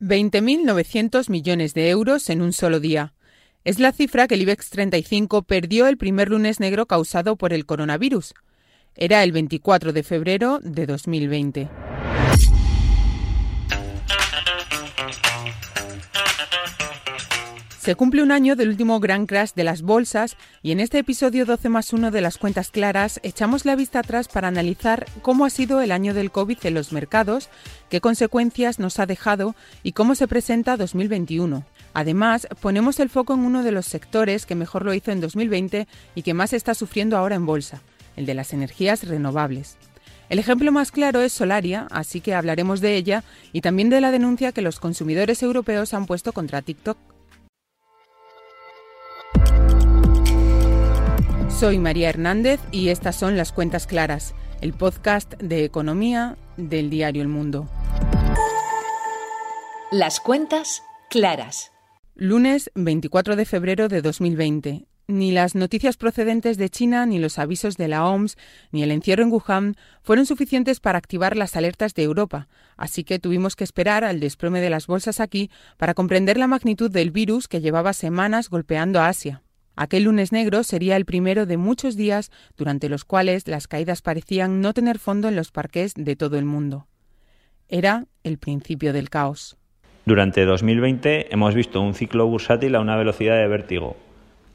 20.900 millones de euros en un solo día. Es la cifra que el IBEX 35 perdió el primer lunes negro causado por el coronavirus. Era el 24 de febrero de 2020. Se cumple un año del último gran crash de las bolsas y en este episodio 12 más 1 de las cuentas claras echamos la vista atrás para analizar cómo ha sido el año del COVID en los mercados, qué consecuencias nos ha dejado y cómo se presenta 2021. Además, ponemos el foco en uno de los sectores que mejor lo hizo en 2020 y que más está sufriendo ahora en bolsa, el de las energías renovables. El ejemplo más claro es Solaria, así que hablaremos de ella y también de la denuncia que los consumidores europeos han puesto contra TikTok. Soy María Hernández y estas son las cuentas claras, el podcast de economía del diario El Mundo. Las cuentas claras. Lunes 24 de febrero de 2020. Ni las noticias procedentes de China, ni los avisos de la OMS, ni el encierro en Wuhan fueron suficientes para activar las alertas de Europa, así que tuvimos que esperar al desplome de las bolsas aquí para comprender la magnitud del virus que llevaba semanas golpeando a Asia. Aquel lunes negro sería el primero de muchos días durante los cuales las caídas parecían no tener fondo en los parques de todo el mundo. Era el principio del caos. Durante 2020 hemos visto un ciclo bursátil a una velocidad de vértigo.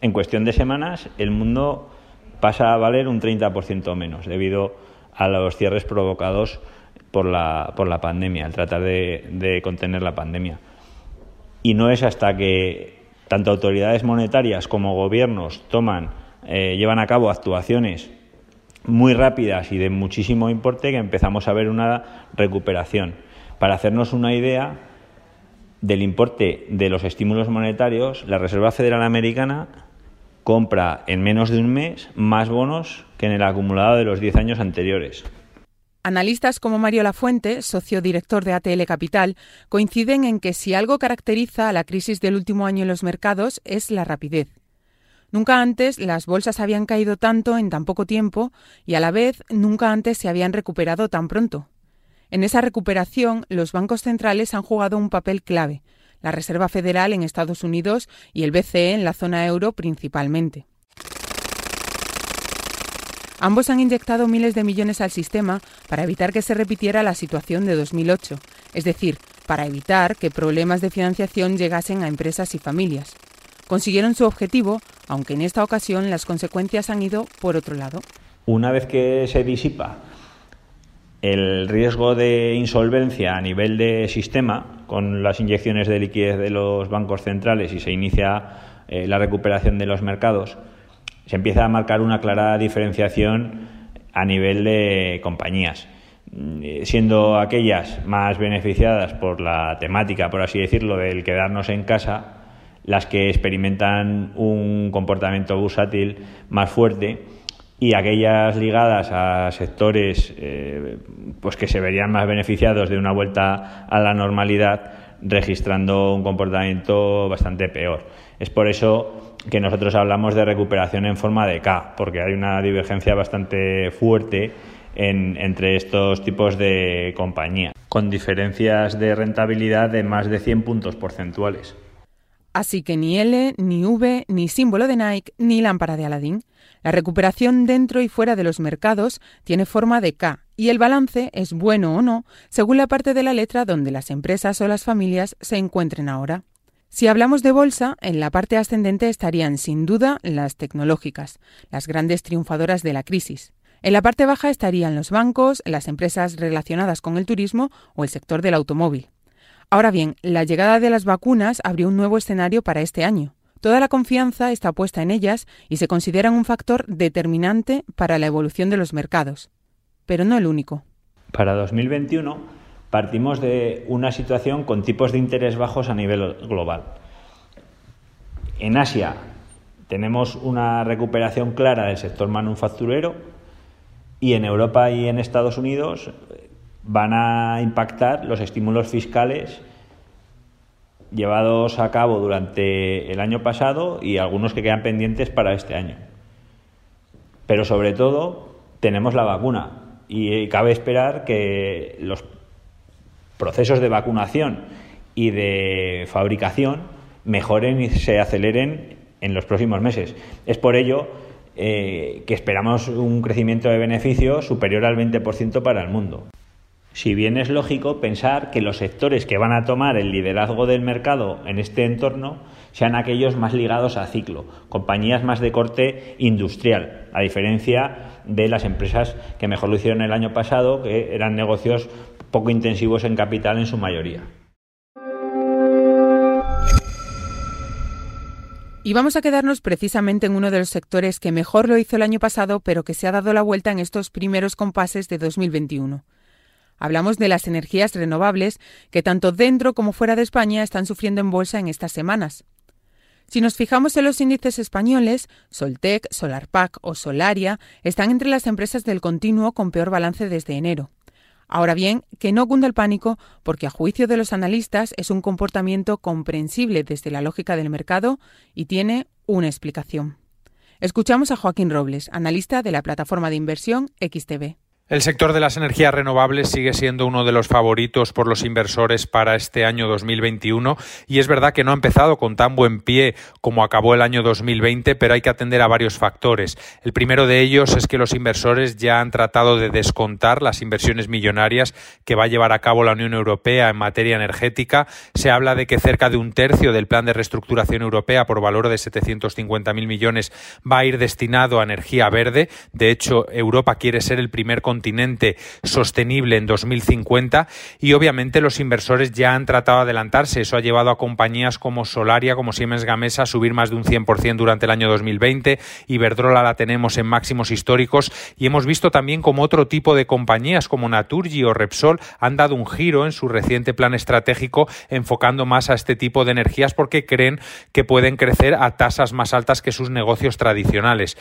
En cuestión de semanas, el mundo pasa a valer un 30% menos debido a los cierres provocados por la, por la pandemia, al tratar de, de contener la pandemia. Y no es hasta que tanto autoridades monetarias como gobiernos toman, eh, llevan a cabo actuaciones muy rápidas y de muchísimo importe que empezamos a ver una recuperación. Para hacernos una idea del importe de los estímulos monetarios, la Reserva Federal Americana compra en menos de un mes más bonos que en el acumulado de los 10 años anteriores. Analistas como Mario Lafuente, socio director de ATL Capital, coinciden en que si algo caracteriza a la crisis del último año en los mercados es la rapidez. Nunca antes las bolsas habían caído tanto en tan poco tiempo y a la vez nunca antes se habían recuperado tan pronto. En esa recuperación, los bancos centrales han jugado un papel clave, la Reserva Federal en Estados Unidos y el BCE en la zona euro principalmente. Ambos han inyectado miles de millones al sistema para evitar que se repitiera la situación de 2008, es decir, para evitar que problemas de financiación llegasen a empresas y familias. Consiguieron su objetivo, aunque en esta ocasión las consecuencias han ido por otro lado. Una vez que se disipa el riesgo de insolvencia a nivel de sistema, con las inyecciones de liquidez de los bancos centrales y se inicia eh, la recuperación de los mercados, se empieza a marcar una clara diferenciación a nivel de compañías, mm, siendo aquellas más beneficiadas por la temática, por así decirlo, del quedarnos en casa, las que experimentan un comportamiento bursátil más fuerte y aquellas ligadas a sectores eh, pues que se verían más beneficiados de una vuelta a la normalidad registrando un comportamiento bastante peor. Es por eso que nosotros hablamos de recuperación en forma de K, porque hay una divergencia bastante fuerte entre estos tipos de compañías, con diferencias de rentabilidad de más de 100 puntos porcentuales. Así que ni L, ni V, ni símbolo de Nike, ni lámpara de Aladdin. La recuperación dentro y fuera de los mercados tiene forma de K y el balance es bueno o no según la parte de la letra donde las empresas o las familias se encuentren ahora. Si hablamos de bolsa, en la parte ascendente estarían sin duda las tecnológicas, las grandes triunfadoras de la crisis. En la parte baja estarían los bancos, las empresas relacionadas con el turismo o el sector del automóvil. Ahora bien, la llegada de las vacunas abrió un nuevo escenario para este año. Toda la confianza está puesta en ellas y se consideran un factor determinante para la evolución de los mercados, pero no el único. Para 2021 partimos de una situación con tipos de interés bajos a nivel global. En Asia tenemos una recuperación clara del sector manufacturero y en Europa y en Estados Unidos van a impactar los estímulos fiscales llevados a cabo durante el año pasado y algunos que quedan pendientes para este año. Pero sobre todo tenemos la vacuna y cabe esperar que los procesos de vacunación y de fabricación mejoren y se aceleren en los próximos meses. Es por ello eh, que esperamos un crecimiento de beneficios superior al 20% para el mundo. Si bien es lógico pensar que los sectores que van a tomar el liderazgo del mercado en este entorno sean aquellos más ligados a ciclo, compañías más de corte industrial, a diferencia de las empresas que mejor lo hicieron el año pasado, que eran negocios poco intensivos en capital en su mayoría. Y vamos a quedarnos precisamente en uno de los sectores que mejor lo hizo el año pasado, pero que se ha dado la vuelta en estos primeros compases de 2021. Hablamos de las energías renovables que tanto dentro como fuera de España están sufriendo en bolsa en estas semanas. Si nos fijamos en los índices españoles, Soltec, Solarpac o Solaria están entre las empresas del continuo con peor balance desde enero. Ahora bien, que no cunda el pánico porque a juicio de los analistas es un comportamiento comprensible desde la lógica del mercado y tiene una explicación. Escuchamos a Joaquín Robles, analista de la plataforma de inversión XTB. El sector de las energías renovables sigue siendo uno de los favoritos por los inversores para este año 2021 y es verdad que no ha empezado con tan buen pie como acabó el año 2020, pero hay que atender a varios factores. El primero de ellos es que los inversores ya han tratado de descontar las inversiones millonarias que va a llevar a cabo la Unión Europea en materia energética. Se habla de que cerca de un tercio del plan de reestructuración europea por valor de 750.000 millones va a ir destinado a energía verde. De hecho, Europa quiere ser el primer continente continente sostenible en 2050 y obviamente los inversores ya han tratado de adelantarse. Eso ha llevado a compañías como Solaria, como Siemens Gamesa a subir más de un 100% durante el año 2020. Iberdrola la tenemos en máximos históricos y hemos visto también como otro tipo de compañías como Naturgy o Repsol han dado un giro en su reciente plan estratégico enfocando más a este tipo de energías porque creen que pueden crecer a tasas más altas que sus negocios tradicionales.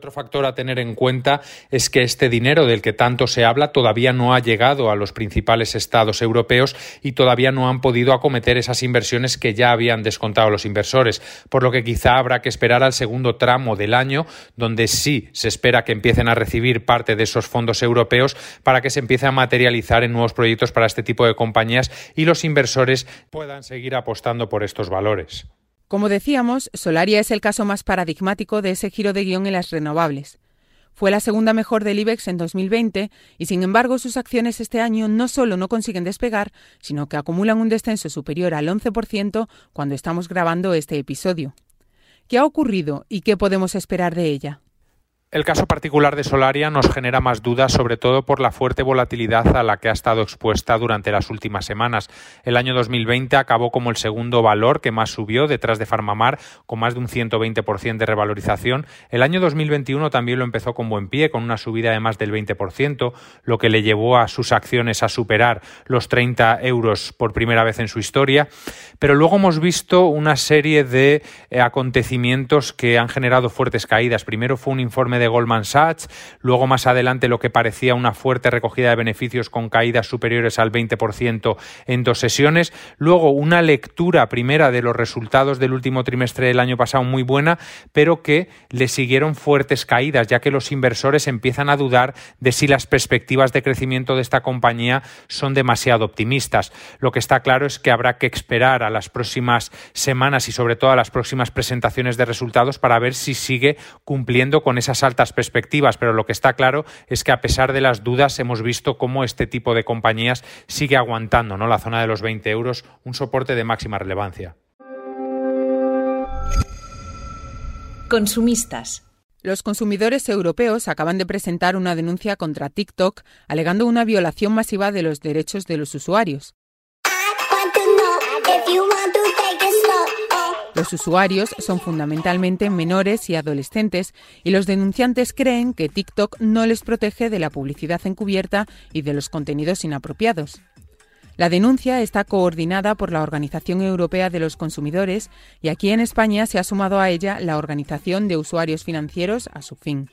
Otro factor a tener en cuenta es que este dinero del que tanto se habla todavía no ha llegado a los principales estados europeos y todavía no han podido acometer esas inversiones que ya habían descontado los inversores, por lo que quizá habrá que esperar al segundo tramo del año, donde sí se espera que empiecen a recibir parte de esos fondos europeos para que se empiece a materializar en nuevos proyectos para este tipo de compañías y los inversores puedan seguir apostando por estos valores. Como decíamos, Solaria es el caso más paradigmático de ese giro de guion en las renovables. Fue la segunda mejor del IBEX en 2020 y sin embargo sus acciones este año no solo no consiguen despegar, sino que acumulan un descenso superior al 11% cuando estamos grabando este episodio. ¿Qué ha ocurrido y qué podemos esperar de ella? El caso particular de Solaria nos genera más dudas, sobre todo por la fuerte volatilidad a la que ha estado expuesta durante las últimas semanas. El año 2020 acabó como el segundo valor que más subió, detrás de Farmamar, con más de un 120% de revalorización. El año 2021 también lo empezó con buen pie, con una subida de más del 20%, lo que le llevó a sus acciones a superar los 30 euros por primera vez en su historia. Pero luego hemos visto una serie de eh, acontecimientos que han generado fuertes caídas. Primero fue un informe de Goldman Sachs, luego más adelante lo que parecía una fuerte recogida de beneficios con caídas superiores al 20% en dos sesiones, luego una lectura primera de los resultados del último trimestre del año pasado muy buena, pero que le siguieron fuertes caídas, ya que los inversores empiezan a dudar de si las perspectivas de crecimiento de esta compañía son demasiado optimistas. Lo que está claro es que habrá que esperar a las próximas semanas y sobre todo a las próximas presentaciones de resultados para ver si sigue cumpliendo con esas perspectivas, pero lo que está claro es que a pesar de las dudas hemos visto cómo este tipo de compañías sigue aguantando ¿no? la zona de los 20 euros, un soporte de máxima relevancia. Consumistas. Los consumidores europeos acaban de presentar una denuncia contra TikTok alegando una violación masiva de los derechos de los usuarios. Los usuarios son fundamentalmente menores y adolescentes y los denunciantes creen que TikTok no les protege de la publicidad encubierta y de los contenidos inapropiados. La denuncia está coordinada por la Organización Europea de los Consumidores y aquí en España se ha sumado a ella la Organización de Usuarios Financieros a su fin.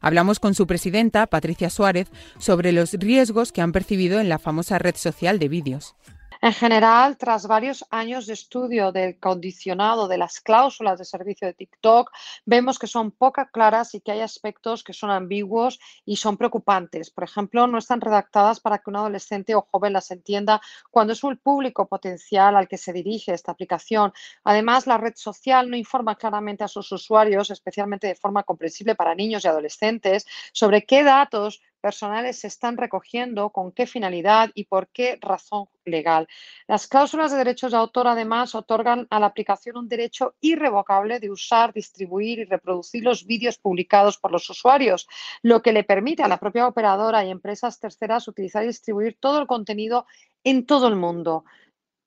Hablamos con su presidenta, Patricia Suárez, sobre los riesgos que han percibido en la famosa red social de vídeos. En general, tras varios años de estudio del condicionado de las cláusulas de servicio de TikTok, vemos que son poco claras y que hay aspectos que son ambiguos y son preocupantes. Por ejemplo, no están redactadas para que un adolescente o joven las entienda cuando es un público potencial al que se dirige esta aplicación. Además, la red social no informa claramente a sus usuarios, especialmente de forma comprensible para niños y adolescentes, sobre qué datos personales se están recogiendo, con qué finalidad y por qué razón legal. Las cláusulas de derechos de autor además otorgan a la aplicación un derecho irrevocable de usar, distribuir y reproducir los vídeos publicados por los usuarios, lo que le permite a la propia operadora y empresas terceras utilizar y distribuir todo el contenido en todo el mundo.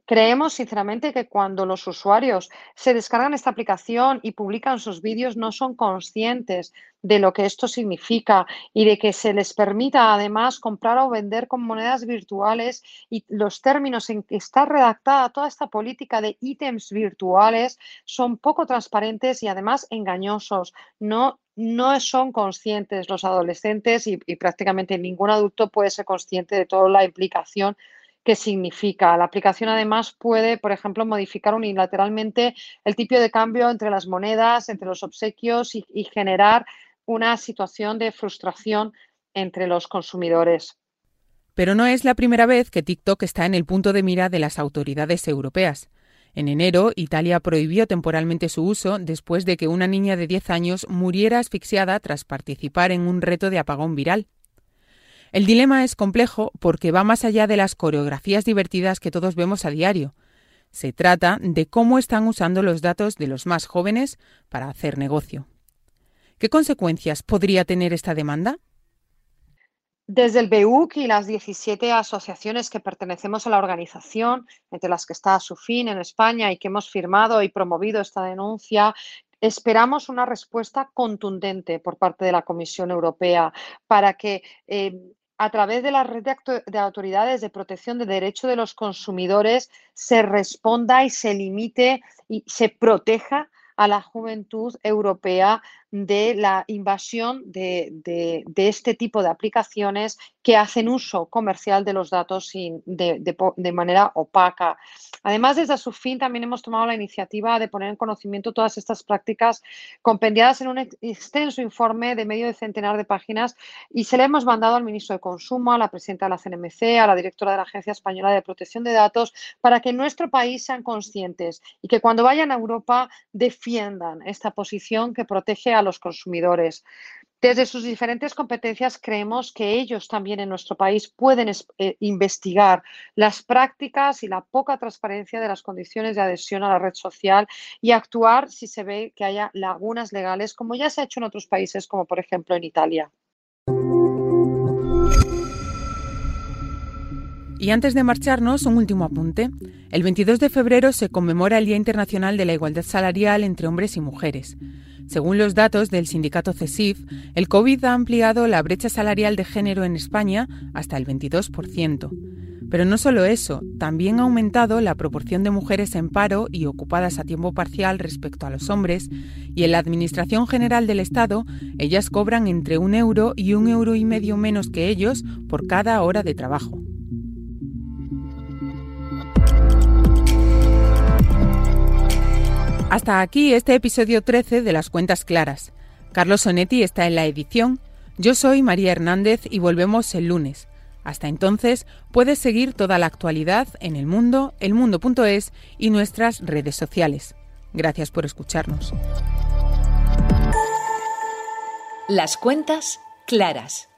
Creemos sinceramente que cuando los usuarios se descargan esta aplicación y publican sus vídeos no son conscientes de lo que esto significa y de que se les permita además comprar o vender con monedas virtuales y los términos en que está redactada toda esta política de ítems virtuales son poco transparentes y además engañosos. No no son conscientes los adolescentes y, y, prácticamente ningún adulto puede ser consciente de toda la implicación qué significa. La aplicación además puede, por ejemplo, modificar unilateralmente el tipo de cambio entre las monedas, entre los obsequios y, y generar una situación de frustración entre los consumidores. Pero no es la primera vez que TikTok está en el punto de mira de las autoridades europeas. En enero, Italia prohibió temporalmente su uso después de que una niña de 10 años muriera asfixiada tras participar en un reto de apagón viral. El dilema es complejo porque va más allá de las coreografías divertidas que todos vemos a diario. Se trata de cómo están usando los datos de los más jóvenes para hacer negocio. ¿Qué consecuencias podría tener esta demanda? Desde el BEUC y las 17 asociaciones que pertenecemos a la organización, entre las que está SUFIN en España y que hemos firmado y promovido esta denuncia, esperamos una respuesta contundente por parte de la Comisión Europea para que eh, a través de la red de, autoridades de protección de derechos de los consumidores se responda y se limite y se proteja a la juventud europea de la invasión de, este tipo de aplicaciones que hacen uso comercial de los datos de, manera opaca. Además, desde su fin también hemos tomado la iniciativa de poner en conocimiento todas estas prácticas compendiadas en un extenso informe de medio de centenar de páginas y se le hemos mandado al ministro de Consumo, a la presidenta de la CNMC, a la directora de la Agencia Española de Protección de Datos, para que en nuestro país sean conscientes y que cuando vayan a Europa defiendan esta posición que protege a a los consumidores. Desde sus diferentes competencias creemos que ellos también en nuestro país pueden eh, investigar las prácticas y la poca transparencia de las condiciones de adhesión a la red social y actuar si se ve que haya lagunas legales, como ya se ha hecho en otros países, como por ejemplo en Italia. Y antes de marcharnos, un último apunte. El 22 de febrero se conmemora el Día Internacional de la Igualdad Salarial entre Hombres y Mujeres. Según los datos del sindicato CESIF, el COVID ha ampliado la brecha salarial de género en España hasta el 22%. Pero no solo eso, también ha aumentado la proporción de mujeres en paro y ocupadas a tiempo parcial respecto a los hombres, y en la Administración General del Estado ellas cobran entre un euro y un euro y medio menos que ellos por cada hora de trabajo. Hasta aquí este episodio 13 de Las Cuentas Claras. Carlos Sonetti está en la edición. Yo soy María Hernández y volvemos el lunes. Hasta entonces puedes seguir toda la actualidad en el mundo, elmundo.es y nuestras redes sociales. Gracias por escucharnos. Las cuentas claras.